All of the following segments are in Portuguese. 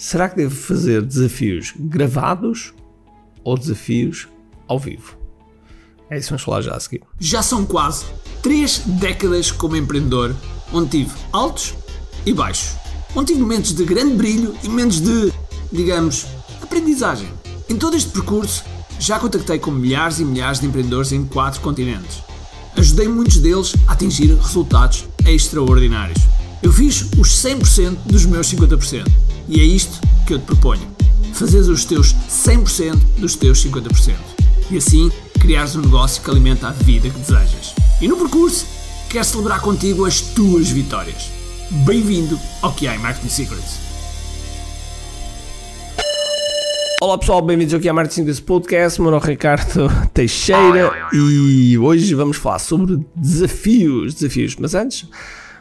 Será que devo fazer desafios gravados ou desafios ao vivo? É isso que vamos falar já a seguir. Já são quase três décadas como empreendedor, onde tive altos e baixos. Onde tive momentos de grande brilho e momentos de, digamos, aprendizagem. Em todo este percurso, já contactei com milhares e milhares de empreendedores em quatro continentes. Ajudei muitos deles a atingir resultados extraordinários. Eu fiz os 100% dos meus 50%. E é isto que eu te proponho. Fazeres os teus 100% dos teus 50%. E assim criares um negócio que alimenta a vida que desejas. E no percurso, quero celebrar contigo as tuas vitórias. Bem-vindo ao QI Marketing Secrets. Olá pessoal, bem-vindos aqui à Marketing desse podcast. Meu nome é Ricardo Teixeira e hoje vamos falar sobre desafios. Desafios, mas antes,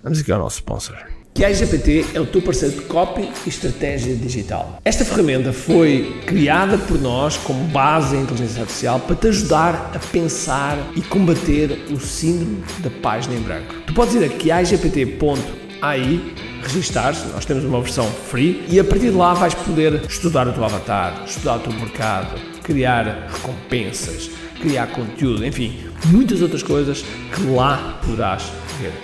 vamos aqui ao nosso sponsor. Que a GPT é o teu parceiro de copy e estratégia digital. Esta ferramenta foi criada por nós como base em inteligência artificial para te ajudar a pensar e combater o síndrome da página em branco. Tu podes ir a quiagpt.ai registar-se, nós temos uma versão free e a partir de lá vais poder estudar o teu avatar, estudar o teu mercado, criar recompensas, criar conteúdo, enfim, muitas outras coisas que lá poderás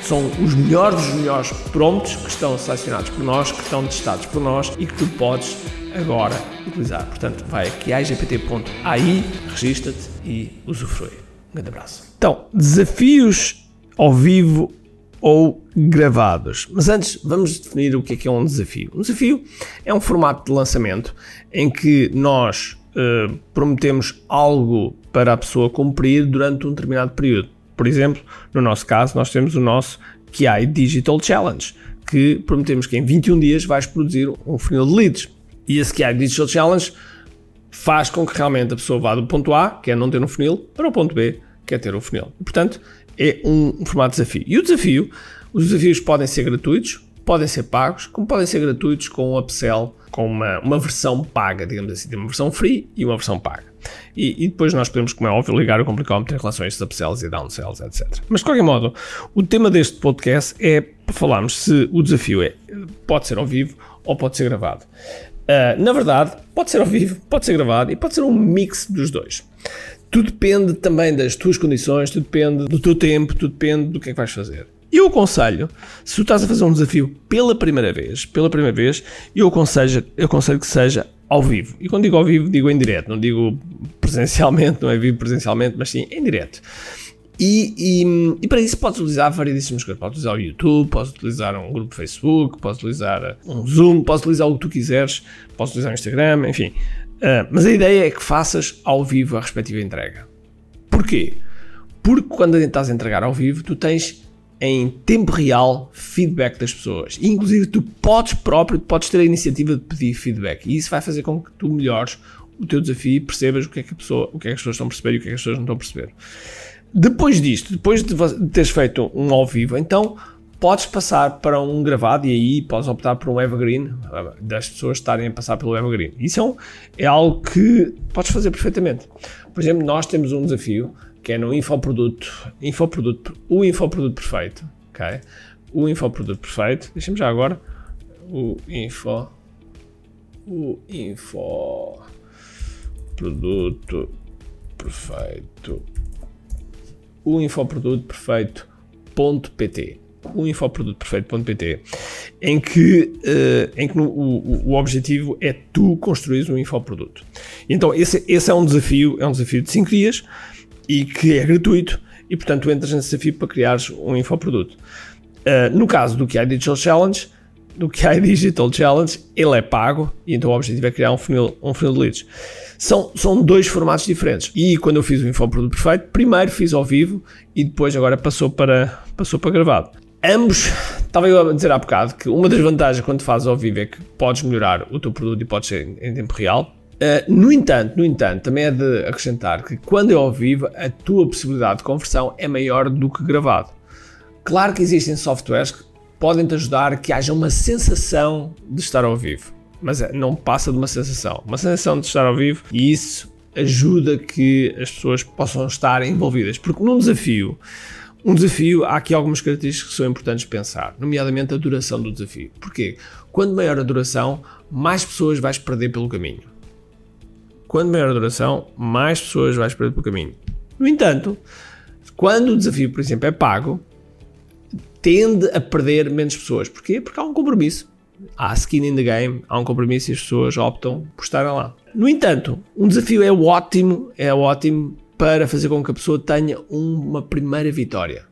São os melhores dos melhores prompts que estão selecionados por nós, que estão testados por nós e que tu podes agora utilizar. Portanto, vai aqui a igpt.ai, registra-te e usufrui. Um grande abraço. Então, desafios ao vivo ou gravados. Mas antes, vamos definir o que é que é um desafio. Um desafio é um formato de lançamento em que nós uh, prometemos algo para a pessoa cumprir durante um determinado período. Por exemplo, no nosso caso, nós temos o nosso QI Digital Challenge, que prometemos que em 21 dias vais produzir um funil de leads. E esse QI Digital Challenge faz com que realmente a pessoa vá do ponto A, que é não ter um funil, para o ponto B, que é ter um funil. Portanto, é um, um formato de desafio. E o desafio, os desafios podem ser gratuitos, podem ser pagos, como podem ser gratuitos com um upsell, com uma, uma versão paga, digamos assim, tem uma versão free e uma versão paga. E, e, depois nós podemos, como é óbvio, ligar o complicómetro em relação a estes upsells e downsells, etc. Mas de qualquer modo, o tema deste podcast é para falarmos se o desafio é, pode ser ao vivo ou pode ser gravado. Uh, na verdade, pode ser ao vivo, pode ser gravado e pode ser um mix dos dois. Tudo depende também das tuas condições, tudo depende do teu tempo, tudo depende do que é que vais fazer. Eu aconselho, se tu estás a fazer um desafio pela primeira vez, pela primeira vez, eu aconselho, eu aconselho que seja ao vivo. E quando digo ao vivo, digo em direto, não digo presencialmente, não é vivo presencialmente, mas sim em direto. E, e, e, para isso podes utilizar variedíssimas coisas. Podes utilizar o YouTube, podes utilizar um grupo Facebook, podes utilizar um Zoom, podes utilizar o que tu quiseres, podes utilizar o Instagram, enfim. Uh, mas a ideia é que faças ao vivo a respectiva entrega. Porquê? Porque quando estás a entregar ao vivo, tu tens em tempo real feedback das pessoas. Inclusive, tu podes próprio, podes ter a iniciativa de pedir feedback. E isso vai fazer com que tu melhores o teu desafio e percebas o que é que, a pessoa, o que, é que as pessoas estão a perceber e o que é que as pessoas não estão a perceber. Depois disto, depois de teres feito um ao vivo, então podes passar para um gravado e aí podes optar por um evergreen, das pessoas estarem a passar pelo evergreen. Isso é, um, é algo que podes fazer perfeitamente. Por exemplo, nós temos um desafio que é no infoproduto, infoproduto o infoproduto perfeito, ok? O infoproduto perfeito, deixa-me já agora, o info, o info produto perfeito, o infoproduto perfeito.pt o infoprodutoperfeito.pt em que, uh, em que no, o, o objetivo é tu construires um infoproduto. Então esse, esse é um desafio, é um desafio de 5 dias e que é gratuito e portanto entras nesse desafio para criares um infoproduto. Uh, no caso do QI Digital Challenge, do QI Digital Challenge, ele é pago e então o objetivo é criar um funil, um funil de leads. São, são dois formatos diferentes. E quando eu fiz o Infoproduto Perfeito, primeiro fiz ao vivo e depois agora passou para, passou para gravado. Ambos, estava eu a dizer há bocado que uma das vantagens quando fazes ao vivo é que podes melhorar o teu produto e podes ser em tempo real. Uh, no entanto, no entanto, também é de acrescentar que quando é ao vivo, a tua possibilidade de conversão é maior do que gravado. Claro que existem softwares que podem te ajudar a que haja uma sensação de estar ao vivo, mas é, não passa de uma sensação. Uma sensação de estar ao vivo e isso ajuda que as pessoas possam estar envolvidas, porque num desafio Um desafio, há aqui algumas características que são importantes pensar, nomeadamente a duração do desafio. Porquê? Quando maior a duração, mais pessoas vais perder pelo caminho. Quando maior a duração, mais pessoas vais perder pelo caminho. No entanto, quando o desafio, por exemplo, é pago, tende a perder menos pessoas. Porquê? Porque há um compromisso. Há skin in the game, há um compromisso e as pessoas optam por estarem lá. No entanto, um desafio é ótimo, é ótimo para fazer com que a pessoa tenha uma primeira vitória.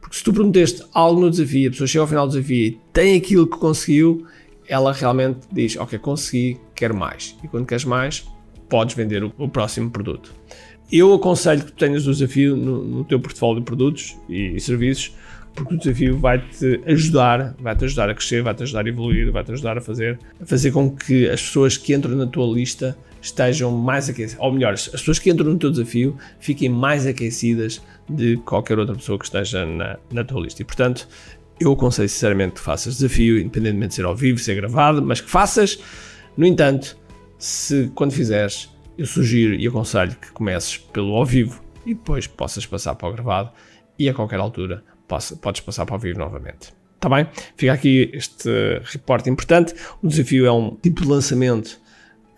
Porque se tu prometeste algo no desafio, a pessoa chega ao final do desafio e tem aquilo que conseguiu, ela realmente diz: Ok, consegui, quero mais. E quando queres mais, podes vender o, o próximo produto. Eu aconselho que tu tenhas o desafio no, no teu portfólio de produtos e, e serviços, porque o desafio vai-te ajudar, vai-te ajudar a crescer, vai-te ajudar a evoluir, vai-te ajudar a fazer, a fazer com que as pessoas que entram na tua lista estejam mais aquecidas, ou melhor, as pessoas que entram no teu desafio fiquem mais aquecidas de qualquer outra pessoa que esteja na, na tua lista. E portanto, eu aconselho sinceramente que faças desafio, independentemente de ser ao vivo, ser gravado, mas que faças. No entanto, se quando fizeres, eu sugiro e aconselho que comeces pelo ao vivo e depois possas passar para o gravado e a qualquer altura podes passar para o vivo novamente. Está bem? Fica aqui este reporte importante. O desafio é um tipo de lançamento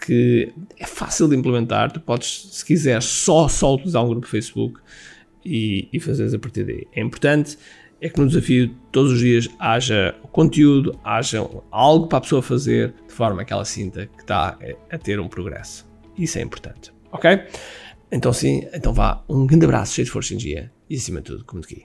que é fácil de implementar. Tu podes, se quiseres, só, só utilizar um grupo Facebook e, e fazeres a partir daí. É importante é que no desafio todos os dias haja conteúdo, haja algo para a pessoa fazer, de forma que ela sinta que está a ter um progresso. Isso é importante, ok? Então sim, então vá, um grande abraço, cheio de força em dia e acima de tudo, como aqui.